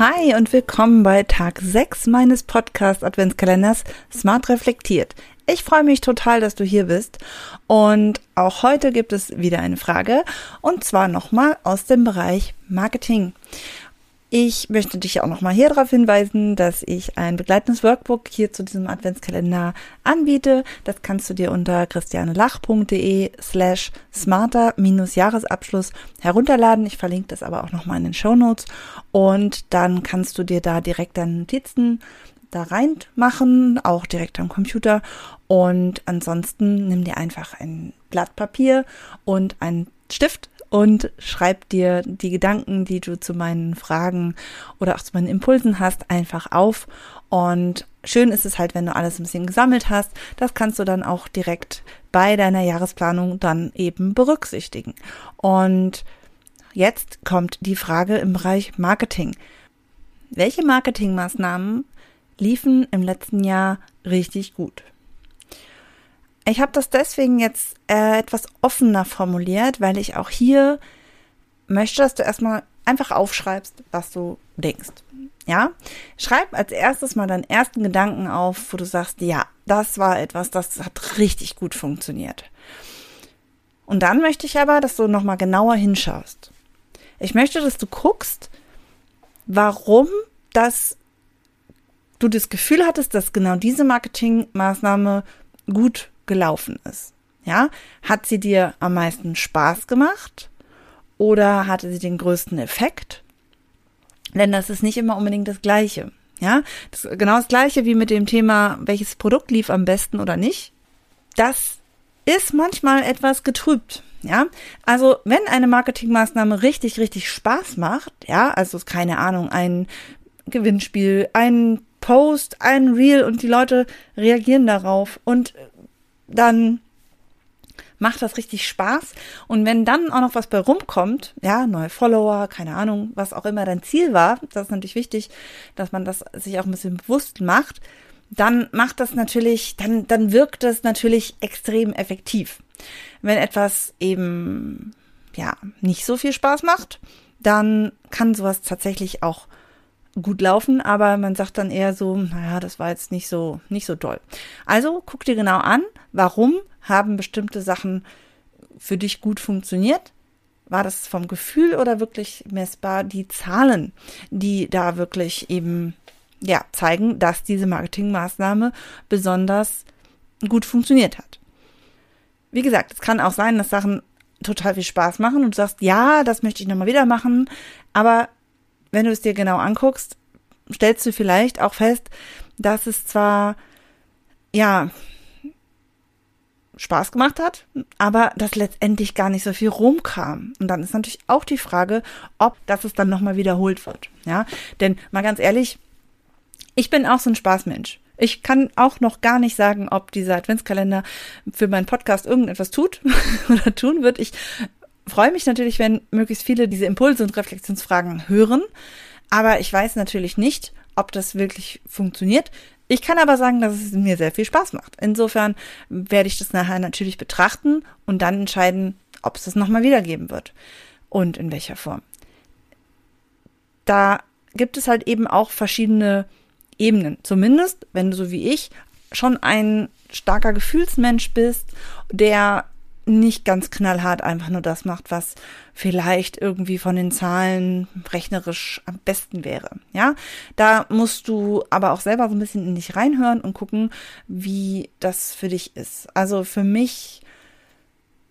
Hi und willkommen bei Tag 6 meines Podcast Adventskalenders Smart Reflektiert. Ich freue mich total, dass du hier bist und auch heute gibt es wieder eine Frage und zwar nochmal aus dem Bereich Marketing. Ich möchte dich auch nochmal hier darauf hinweisen, dass ich ein begleitendes Workbook hier zu diesem Adventskalender anbiete. Das kannst du dir unter christianelach.de slash smarter-jahresabschluss herunterladen. Ich verlinke das aber auch nochmal in den Show Notes und dann kannst du dir da direkt deine Notizen da reinmachen, auch direkt am Computer. Und ansonsten nimm dir einfach ein Blatt Papier und einen Stift und schreib dir die Gedanken, die du zu meinen Fragen oder auch zu meinen Impulsen hast, einfach auf. Und schön ist es halt, wenn du alles ein bisschen gesammelt hast. Das kannst du dann auch direkt bei deiner Jahresplanung dann eben berücksichtigen. Und jetzt kommt die Frage im Bereich Marketing. Welche Marketingmaßnahmen liefen im letzten Jahr richtig gut? Ich habe das deswegen jetzt äh, etwas offener formuliert, weil ich auch hier möchte, dass du erstmal einfach aufschreibst, was du denkst. Ja, schreib als erstes mal deinen ersten Gedanken auf, wo du sagst, ja, das war etwas, das hat richtig gut funktioniert. Und dann möchte ich aber, dass du nochmal genauer hinschaust. Ich möchte, dass du guckst, warum das du das Gefühl hattest, dass genau diese Marketingmaßnahme gut gelaufen ist. Ja, hat sie dir am meisten Spaß gemacht oder hatte sie den größten Effekt? Denn das ist nicht immer unbedingt das Gleiche. Ja, das, genau das Gleiche wie mit dem Thema, welches Produkt lief am besten oder nicht. Das ist manchmal etwas getrübt. Ja, also wenn eine Marketingmaßnahme richtig, richtig Spaß macht, ja, also keine Ahnung, ein Gewinnspiel, ein Post, ein Reel und die Leute reagieren darauf und dann macht das richtig Spaß. Und wenn dann auch noch was bei rumkommt, ja, neue Follower, keine Ahnung, was auch immer dein Ziel war, das ist natürlich wichtig, dass man das sich auch ein bisschen bewusst macht, dann macht das natürlich, dann, dann wirkt das natürlich extrem effektiv. Wenn etwas eben, ja, nicht so viel Spaß macht, dann kann sowas tatsächlich auch gut laufen, aber man sagt dann eher so, naja, das war jetzt nicht so, nicht so toll. Also guck dir genau an, warum haben bestimmte Sachen für dich gut funktioniert? War das vom Gefühl oder wirklich messbar die Zahlen, die da wirklich eben, ja, zeigen, dass diese Marketingmaßnahme besonders gut funktioniert hat? Wie gesagt, es kann auch sein, dass Sachen total viel Spaß machen und du sagst, ja, das möchte ich nochmal wieder machen, aber wenn du es dir genau anguckst, stellst du vielleicht auch fest, dass es zwar, ja, Spaß gemacht hat, aber dass letztendlich gar nicht so viel rumkam. Und dann ist natürlich auch die Frage, ob das es dann nochmal wiederholt wird. Ja, denn mal ganz ehrlich, ich bin auch so ein Spaßmensch. Ich kann auch noch gar nicht sagen, ob dieser Adventskalender für meinen Podcast irgendetwas tut oder tun wird. Ich freue mich natürlich, wenn möglichst viele diese Impulse und Reflexionsfragen hören. Aber ich weiß natürlich nicht, ob das wirklich funktioniert. Ich kann aber sagen, dass es mir sehr viel Spaß macht. Insofern werde ich das nachher natürlich betrachten und dann entscheiden, ob es das nochmal wiedergeben wird und in welcher Form. Da gibt es halt eben auch verschiedene Ebenen. Zumindest, wenn du so wie ich schon ein starker Gefühlsmensch bist, der nicht ganz knallhart einfach nur das macht, was vielleicht irgendwie von den Zahlen rechnerisch am besten wäre. Ja, da musst du aber auch selber so ein bisschen in dich reinhören und gucken, wie das für dich ist. Also für mich,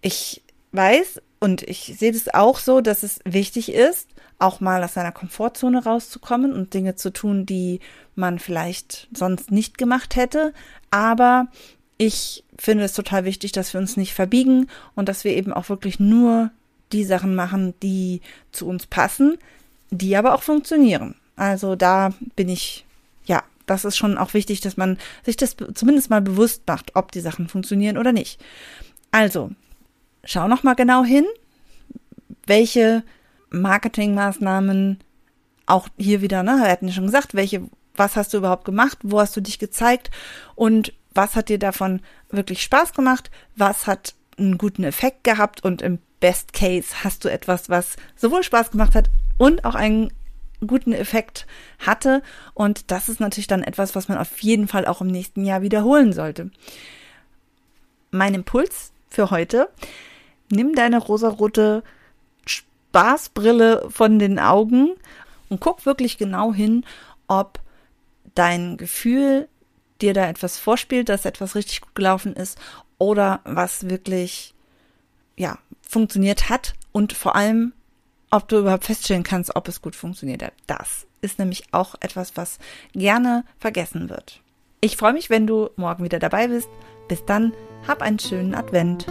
ich weiß und ich sehe das auch so, dass es wichtig ist, auch mal aus seiner Komfortzone rauszukommen und Dinge zu tun, die man vielleicht sonst nicht gemacht hätte. Aber ich finde es total wichtig, dass wir uns nicht verbiegen und dass wir eben auch wirklich nur die Sachen machen, die zu uns passen. die aber auch funktionieren. Also da bin ich, ja, das ist schon auch wichtig, dass man sich das zumindest mal bewusst macht, ob die Sachen funktionieren oder nicht. Also, schau noch mal genau hin, welche Marketingmaßnahmen auch hier wieder, ne, wir hatten ja schon gesagt, welche, was hast du überhaupt gemacht, wo hast du dich gezeigt und was hat dir davon wirklich Spaß gemacht, was hat einen guten Effekt gehabt und im Best Case hast du etwas, was sowohl Spaß gemacht hat und auch einen guten Effekt hatte. Und das ist natürlich dann etwas, was man auf jeden Fall auch im nächsten Jahr wiederholen sollte. Mein Impuls für heute, nimm deine rosarote Spaßbrille von den Augen und guck wirklich genau hin, ob dein Gefühl dir da etwas vorspielt, dass etwas richtig gut gelaufen ist oder was wirklich ja funktioniert hat und vor allem ob du überhaupt feststellen kannst, ob es gut funktioniert hat. Das ist nämlich auch etwas, was gerne vergessen wird. Ich freue mich, wenn du morgen wieder dabei bist. Bis dann, hab einen schönen Advent.